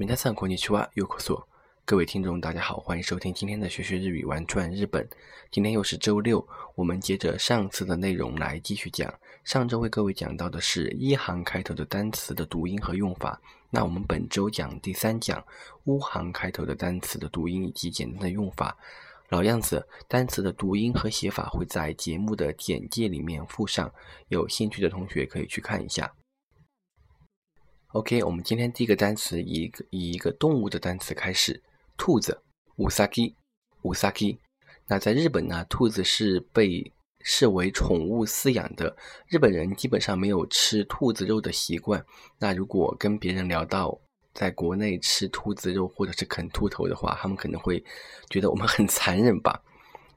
明天上课你去哇又可说，各位听众大家好，欢迎收听今天的学学日语玩转日本。今天又是周六，我们接着上次的内容来继续讲。上周为各位讲到的是一行开头的单词的读音和用法，那我们本周讲第三讲乌行开头的单词的读音以及简单的用法。老样子，单词的读音和写法会在节目的简介里面附上，有兴趣的同学可以去看一下。OK，我们今天第一个单词以一个以一个动物的单词开始，兔子，乌萨基，乌萨基。那在日本呢，兔子是被视为宠物饲养的，日本人基本上没有吃兔子肉的习惯。那如果跟别人聊到在国内吃兔子肉或者是啃兔头的话，他们可能会觉得我们很残忍吧。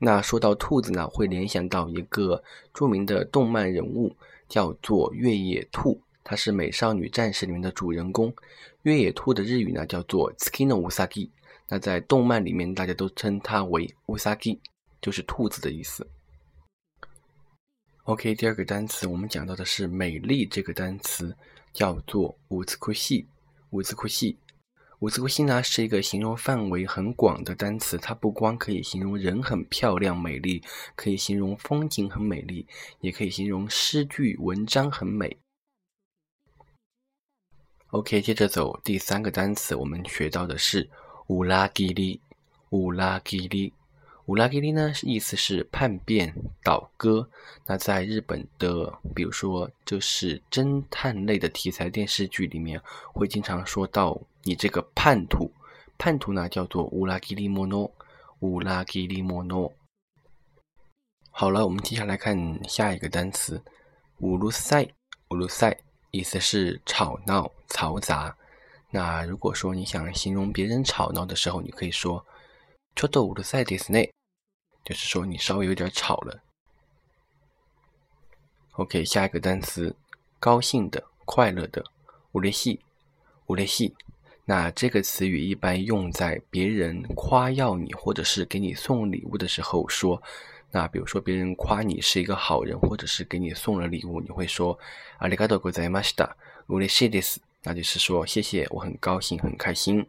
那说到兔子呢，会联想到一个著名的动漫人物，叫做越野兔。它是《美少女战士》里面的主人公，越野兔的日语呢叫做 Skino Usagi，。那在动漫里面，大家都称它为 Usagi，就是兔子的意思。OK，第二个单词我们讲到的是“美丽”这个单词，叫做乌兹库西。乌兹库西，乌兹库西呢是一个形容范围很广的单词，它不光可以形容人很漂亮美丽，可以形容风景很美丽，也可以形容诗句文章很美。OK，接着走第三个单词，我们学到的是乌拉吉里。乌拉吉里，乌拉吉里呢，意思是叛变、倒戈。那在日本的，比如说就是侦探类的题材电视剧里面，会经常说到你这个叛徒。叛徒呢，叫做乌拉吉里莫诺。乌拉吉里莫诺。好了，我们接下来看下一个单词，乌鲁塞。乌鲁塞。意思是吵闹、嘈杂。那如果说你想形容别人吵闹的时候，你可以说“ちょっとうるさいですね”，就是说你稍微有点吵了。OK，下一个单词，高兴的、快乐的，うれしい、うれしい。那这个词语一般用在别人夸耀你或者是给你送礼物的时候说。 那比如说，别人夸你是一个好人，或者是给你送了礼物，你会说“ありがとうございました”，嬉しいです。那就是说谢谢，我很高兴，很开心。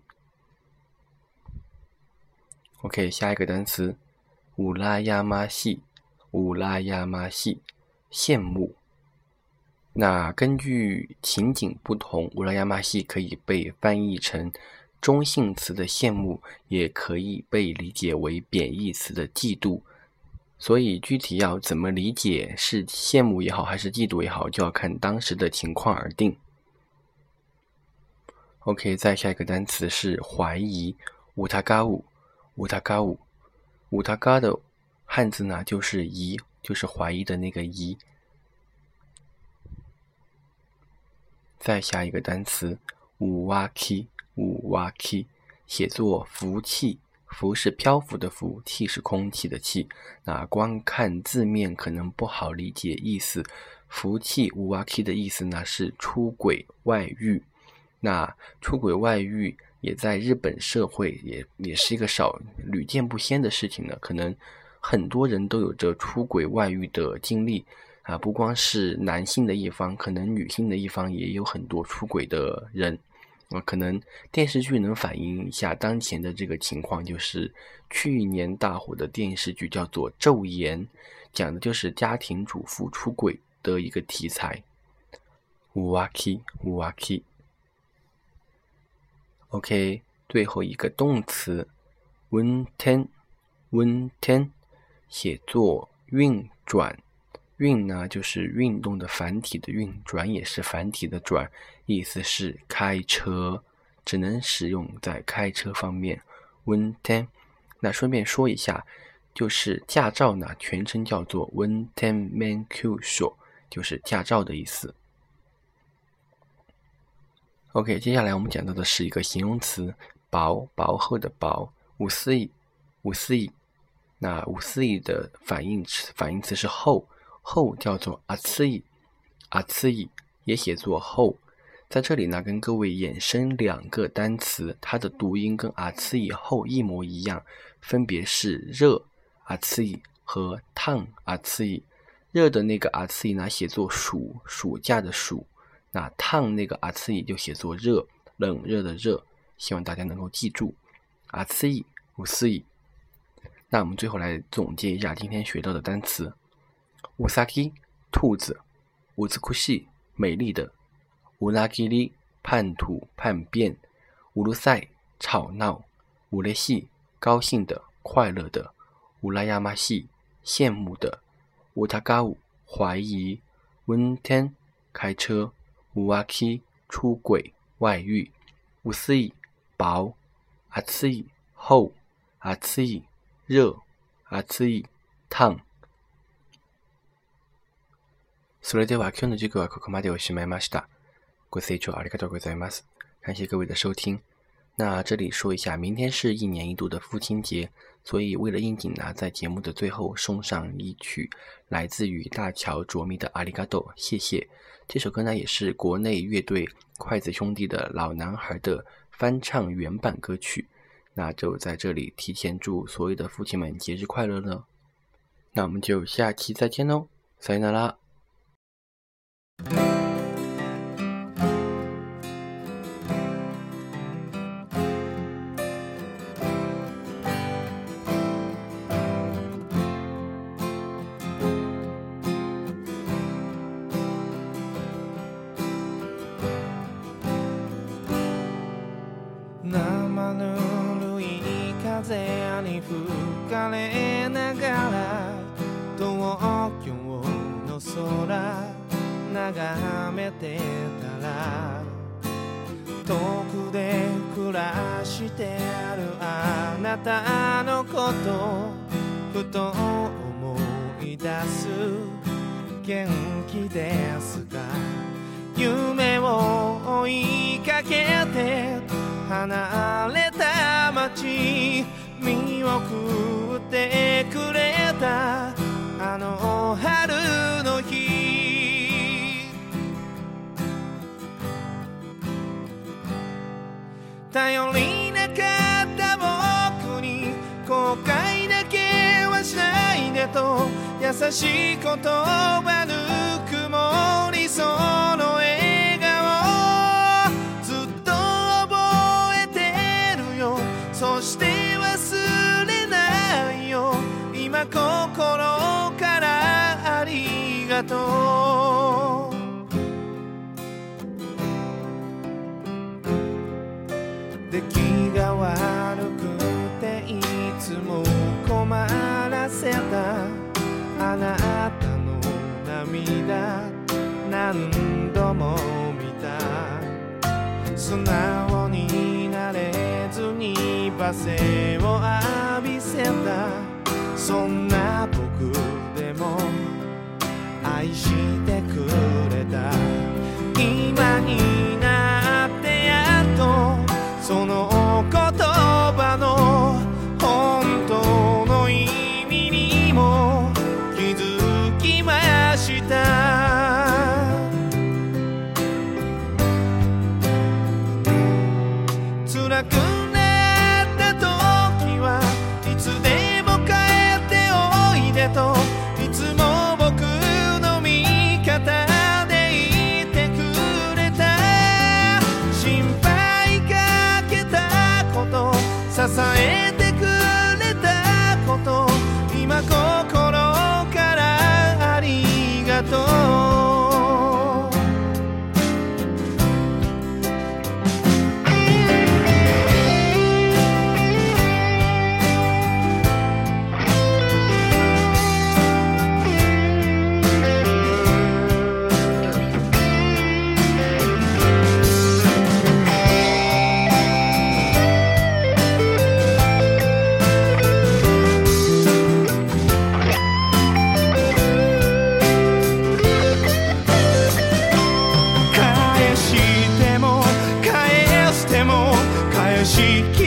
OK，下一个单词，乌拉亚马西，乌拉亚马西，羡慕。那根据情景不同，乌拉亚马西可以被翻译成中性词的羡慕，也可以被理解为贬义词的嫉妒。 所以具体要怎么理解，是羡慕也好，还是嫉妒也好，就要看当时的情况而定。OK，再下一个单词是怀疑，乌塔嘎乌，乌塔嘎乌，乌塔嘎的汉字呢就是疑，就是怀疑的那个疑。再下一个单词乌哇 k 乌哇 k 写作福气。浮是漂浮的浮，气是空气的气。那光看字面可能不好理解意思。福气无阿气的意思呢是出轨外遇。那出轨外遇也在日本社会也也是一个少屡见不鲜的事情呢。可能很多人都有着出轨外遇的经历啊，不光是男性的一方，可能女性的一方也有很多出轨的人。啊，可能电视剧能反映一下当前的这个情况，就是去年大火的电视剧叫做《昼颜》，讲的就是家庭主妇出轨的一个题材。乌瓦基，乌瓦基。OK，最后一个动词温 ten，温 ten，写作运转。运呢，就是运动的繁体的运，转也是繁体的转，意思是开车，只能使用在开车方面。温 ten，那顺便说一下，就是驾照呢，全称叫做温 ten man q 说，就是驾照的意思。OK，接下来我们讲到的是一个形容词，薄薄厚的薄，五四亿，五四亿。那五四亿的反义词反义词是厚。后叫做阿次伊，阿次伊也写作后。在这里呢，跟各位衍生两个单词，它的读音跟阿次伊后一模一样，分别是热阿次伊和烫阿次伊。热的那个阿次伊呢，写作暑，暑假的暑；那烫那个阿次伊就写作热，冷热的热。希望大家能够记住。阿次意，五思意。那我们最后来总结一下今天学到的单词：乌萨基，兔子；乌兹库西，美丽的；乌拉基里，叛徒、叛变；乌鲁塞，吵闹；乌雷西，高兴的、快乐的；乌拉亚马西，羡慕的；乌塔嘎乌，怀疑；温天，开车；乌瓦基，出轨、外遇；乌斯伊，薄；阿次伊。厚、熱い、熱、熱い、烫。それでは今日の授業はここまでおしまいました。ご清聴ありがとうございます。感谢各位的收听。那这里说一下，明天是一年一度的父亲节，所以为了应景呢，在节目的最后送上一曲来自于大乔卓咪的《阿里嘎多》，谢谢。这首歌呢，也是国内乐队筷子兄弟的老男孩的翻唱原版歌曲。那就在这里提前祝所有的父亲们节日快乐了。那我们就下期再见喽， 生ぬるい風に吹かれながら東京の空。眺めてたら遠くで暮らしてあるあなたのことふと思い出す元気ですか夢を追いかけて離れた街見送ってくれ頼りなかった僕に後悔だけはしないでと優しい言葉ぬくもりそうあなたの涙何度も見た。素直になれずに罵声を浴びせた。そんな僕でも愛してそ